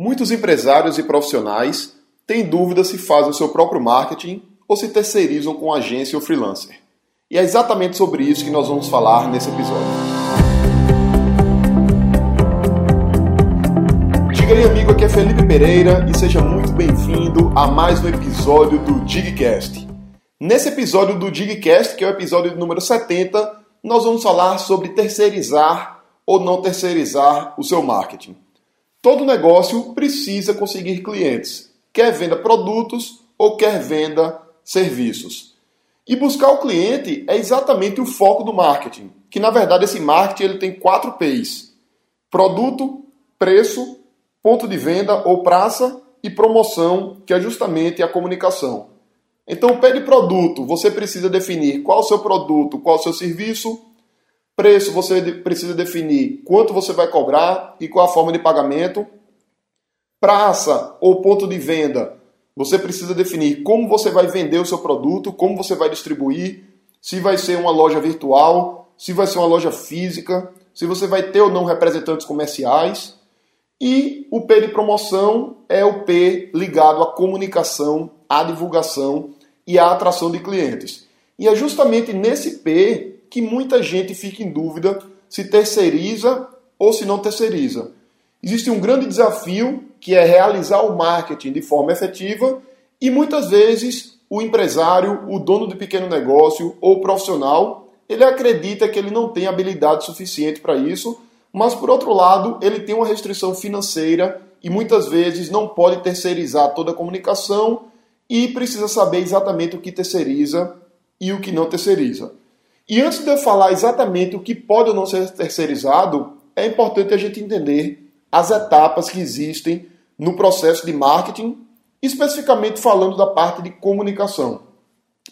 Muitos empresários e profissionais têm dúvida se fazem o seu próprio marketing ou se terceirizam com agência ou freelancer. E é exatamente sobre isso que nós vamos falar nesse episódio. Diga aí, amigo, aqui é Felipe Pereira e seja muito bem-vindo a mais um episódio do Digcast. Nesse episódio do Digcast, que é o episódio número 70, nós vamos falar sobre terceirizar ou não terceirizar o seu marketing. Todo negócio precisa conseguir clientes, quer venda produtos ou quer venda serviços. E buscar o cliente é exatamente o foco do marketing, que na verdade esse marketing ele tem quatro P's: produto, preço, ponto de venda ou praça e promoção, que é justamente a comunicação. Então, o P de produto, você precisa definir qual o seu produto, qual o seu serviço, Preço, você precisa definir quanto você vai cobrar e qual a forma de pagamento. Praça ou ponto de venda, você precisa definir como você vai vender o seu produto, como você vai distribuir, se vai ser uma loja virtual, se vai ser uma loja física, se você vai ter ou não representantes comerciais. E o P de promoção é o P ligado à comunicação, à divulgação e à atração de clientes. E é justamente nesse P que muita gente fica em dúvida se terceiriza ou se não terceiriza. Existe um grande desafio que é realizar o marketing de forma efetiva e muitas vezes o empresário, o dono de pequeno negócio ou profissional, ele acredita que ele não tem habilidade suficiente para isso, mas por outro lado, ele tem uma restrição financeira e muitas vezes não pode terceirizar toda a comunicação e precisa saber exatamente o que terceiriza e o que não terceiriza. E antes de eu falar exatamente o que pode ou não ser terceirizado, é importante a gente entender as etapas que existem no processo de marketing, especificamente falando da parte de comunicação.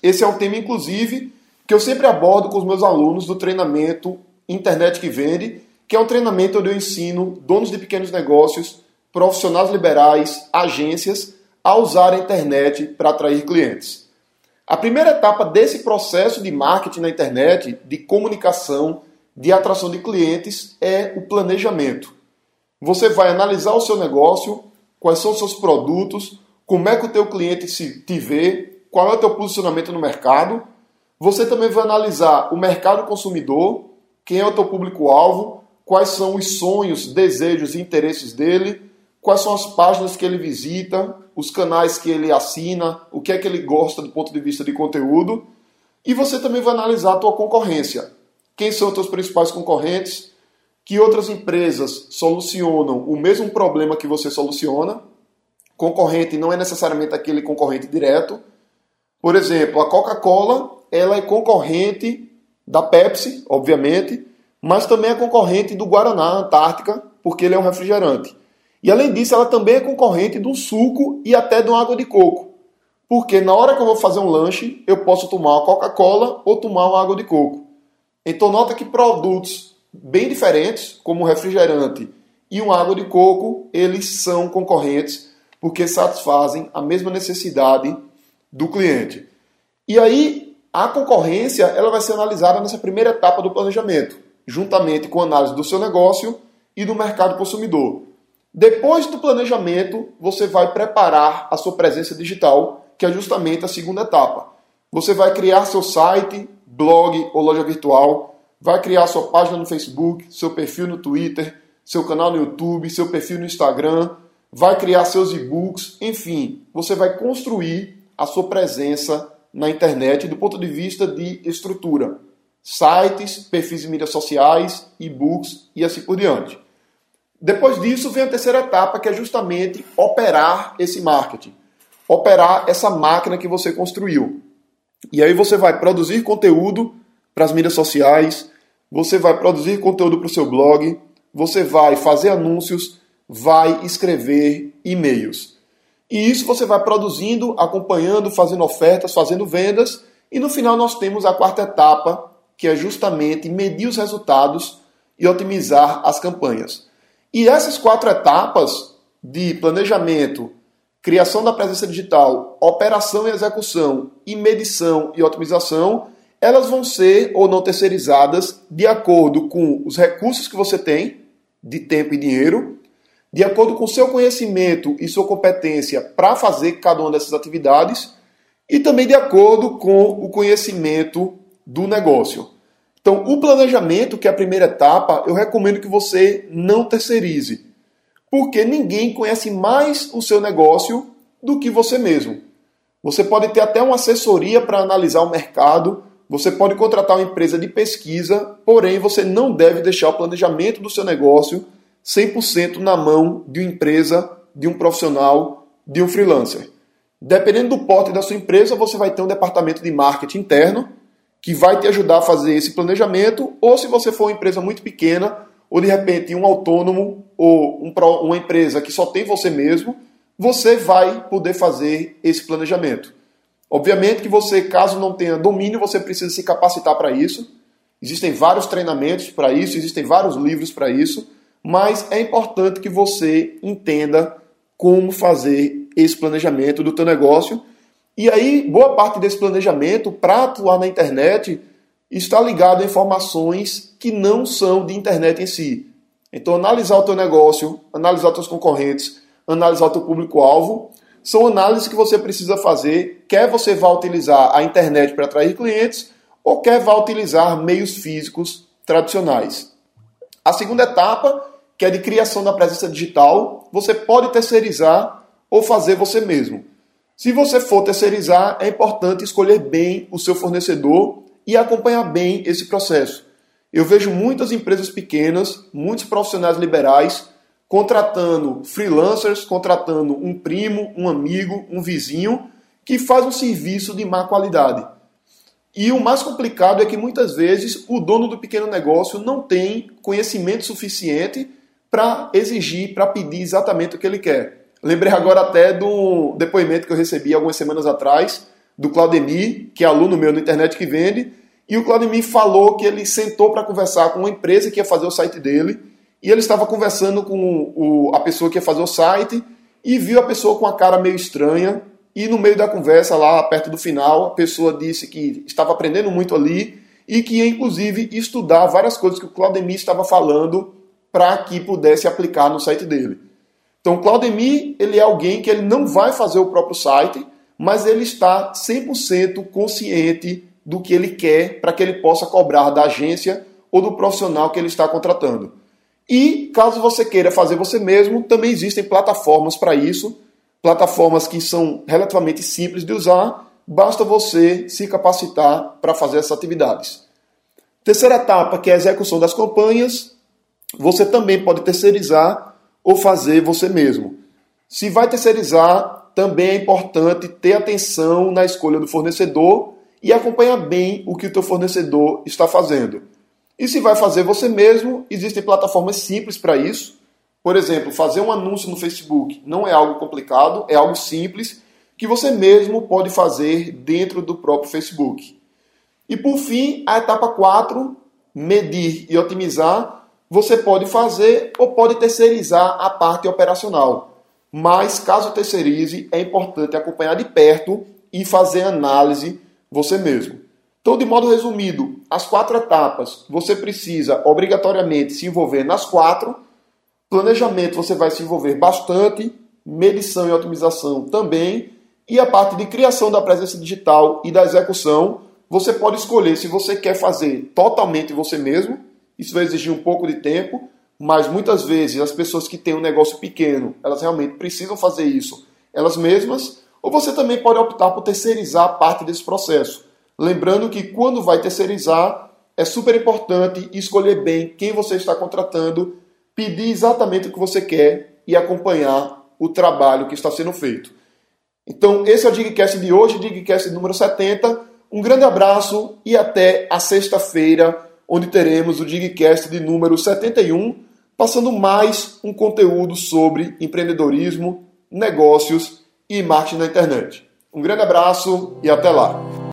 Esse é um tema, inclusive, que eu sempre abordo com os meus alunos do treinamento Internet que Vende, que é um treinamento onde eu ensino donos de pequenos negócios, profissionais liberais, agências a usar a internet para atrair clientes. A primeira etapa desse processo de marketing na internet, de comunicação, de atração de clientes, é o planejamento. Você vai analisar o seu negócio, quais são os seus produtos, como é que o teu cliente se te vê, qual é o teu posicionamento no mercado. Você também vai analisar o mercado consumidor, quem é o teu público-alvo, quais são os sonhos, desejos e interesses dele, quais são as páginas que ele visita, os canais que ele assina, o que é que ele gosta do ponto de vista de conteúdo. E você também vai analisar a tua concorrência. Quem são os teus principais concorrentes? Que outras empresas solucionam o mesmo problema que você soluciona? Concorrente não é necessariamente aquele concorrente direto. Por exemplo, a Coca-Cola, ela é concorrente da Pepsi, obviamente, mas também é concorrente do Guaraná Antártica, porque ele é um refrigerante. E além disso, ela também é concorrente do suco e até de uma água de coco. Porque na hora que eu vou fazer um lanche, eu posso tomar uma Coca-Cola ou tomar uma água de coco. Então nota que produtos bem diferentes, como um refrigerante e uma água de coco, eles são concorrentes porque satisfazem a mesma necessidade do cliente. E aí a concorrência ela vai ser analisada nessa primeira etapa do planejamento, juntamente com a análise do seu negócio e do mercado consumidor. Depois do planejamento, você vai preparar a sua presença digital, que é justamente a segunda etapa. Você vai criar seu site, blog ou loja virtual, vai criar sua página no Facebook, seu perfil no Twitter, seu canal no YouTube, seu perfil no Instagram, vai criar seus e-books, enfim, você vai construir a sua presença na internet do ponto de vista de estrutura. Sites, perfis de mídias sociais, e-books e assim por diante. Depois disso vem a terceira etapa, que é justamente operar esse marketing, operar essa máquina que você construiu. E aí você vai produzir conteúdo para as mídias sociais, você vai produzir conteúdo para o seu blog, você vai fazer anúncios, vai escrever e-mails. E isso você vai produzindo, acompanhando, fazendo ofertas, fazendo vendas, e no final nós temos a quarta etapa, que é justamente medir os resultados e otimizar as campanhas. E essas quatro etapas de planejamento, criação da presença digital, operação e execução, e medição e otimização, elas vão ser ou não terceirizadas de acordo com os recursos que você tem, de tempo e dinheiro, de acordo com seu conhecimento e sua competência para fazer cada uma dessas atividades e também de acordo com o conhecimento do negócio. Então, o planejamento, que é a primeira etapa, eu recomendo que você não terceirize, porque ninguém conhece mais o seu negócio do que você mesmo. Você pode ter até uma assessoria para analisar o mercado, você pode contratar uma empresa de pesquisa, porém você não deve deixar o planejamento do seu negócio 100% na mão de uma empresa, de um profissional, de um freelancer. Dependendo do porte da sua empresa, você vai ter um departamento de marketing interno que vai te ajudar a fazer esse planejamento, ou se você for uma empresa muito pequena, ou de repente um autônomo ou um, uma empresa que só tem você mesmo, você vai poder fazer esse planejamento. Obviamente que você, caso não tenha domínio, você precisa se capacitar para isso. Existem vários treinamentos para isso, existem vários livros para isso, mas é importante que você entenda como fazer esse planejamento do teu negócio e aí, boa parte desse planejamento para atuar na internet está ligado a informações que não são de internet em si. Então, analisar o teu negócio, analisar os teus concorrentes, analisar o teu público-alvo, são análises que você precisa fazer, quer você vá utilizar a internet para atrair clientes, ou quer vá utilizar meios físicos tradicionais. A segunda etapa, que é de criação da presença digital, você pode terceirizar ou fazer você mesmo. Se você for terceirizar, é importante escolher bem o seu fornecedor e acompanhar bem esse processo. Eu vejo muitas empresas pequenas, muitos profissionais liberais contratando freelancers, contratando um primo, um amigo, um vizinho que faz um serviço de má qualidade. E o mais complicado é que muitas vezes o dono do pequeno negócio não tem conhecimento suficiente para exigir, para pedir exatamente o que ele quer. Lembrei agora até do depoimento que eu recebi algumas semanas atrás do Claudemir, que é aluno meu na internet que vende, e o Claudemir falou que ele sentou para conversar com uma empresa que ia fazer o site dele, e ele estava conversando com o, a pessoa que ia fazer o site e viu a pessoa com a cara meio estranha, e no meio da conversa, lá perto do final, a pessoa disse que estava aprendendo muito ali e que ia inclusive estudar várias coisas que o Claudemir estava falando para que pudesse aplicar no site dele. Então, Claudemir, ele é alguém que ele não vai fazer o próprio site, mas ele está 100% consciente do que ele quer para que ele possa cobrar da agência ou do profissional que ele está contratando. E caso você queira fazer você mesmo, também existem plataformas para isso, plataformas que são relativamente simples de usar, basta você se capacitar para fazer essas atividades. Terceira etapa, que é a execução das campanhas, você também pode terceirizar ou fazer você mesmo. Se vai terceirizar, também é importante ter atenção na escolha do fornecedor e acompanhar bem o que o teu fornecedor está fazendo. E se vai fazer você mesmo, existem plataformas simples para isso. Por exemplo, fazer um anúncio no Facebook não é algo complicado, é algo simples que você mesmo pode fazer dentro do próprio Facebook. E por fim, a etapa 4, medir e otimizar, você pode fazer ou pode terceirizar a parte operacional. Mas caso terceirize, é importante acompanhar de perto e fazer análise você mesmo. Então, de modo resumido, as quatro etapas, você precisa obrigatoriamente se envolver nas quatro. Planejamento você vai se envolver bastante, medição e otimização também, e a parte de criação da presença digital e da execução, você pode escolher se você quer fazer totalmente você mesmo isso vai exigir um pouco de tempo, mas muitas vezes as pessoas que têm um negócio pequeno, elas realmente precisam fazer isso elas mesmas, ou você também pode optar por terceirizar parte desse processo. Lembrando que quando vai terceirizar, é super importante escolher bem quem você está contratando, pedir exatamente o que você quer e acompanhar o trabalho que está sendo feito. Então, esse é o Digcast de hoje, Digcast número 70. Um grande abraço e até a sexta-feira onde teremos o Digcast de número 71, passando mais um conteúdo sobre empreendedorismo, negócios e marketing na internet. Um grande abraço e até lá!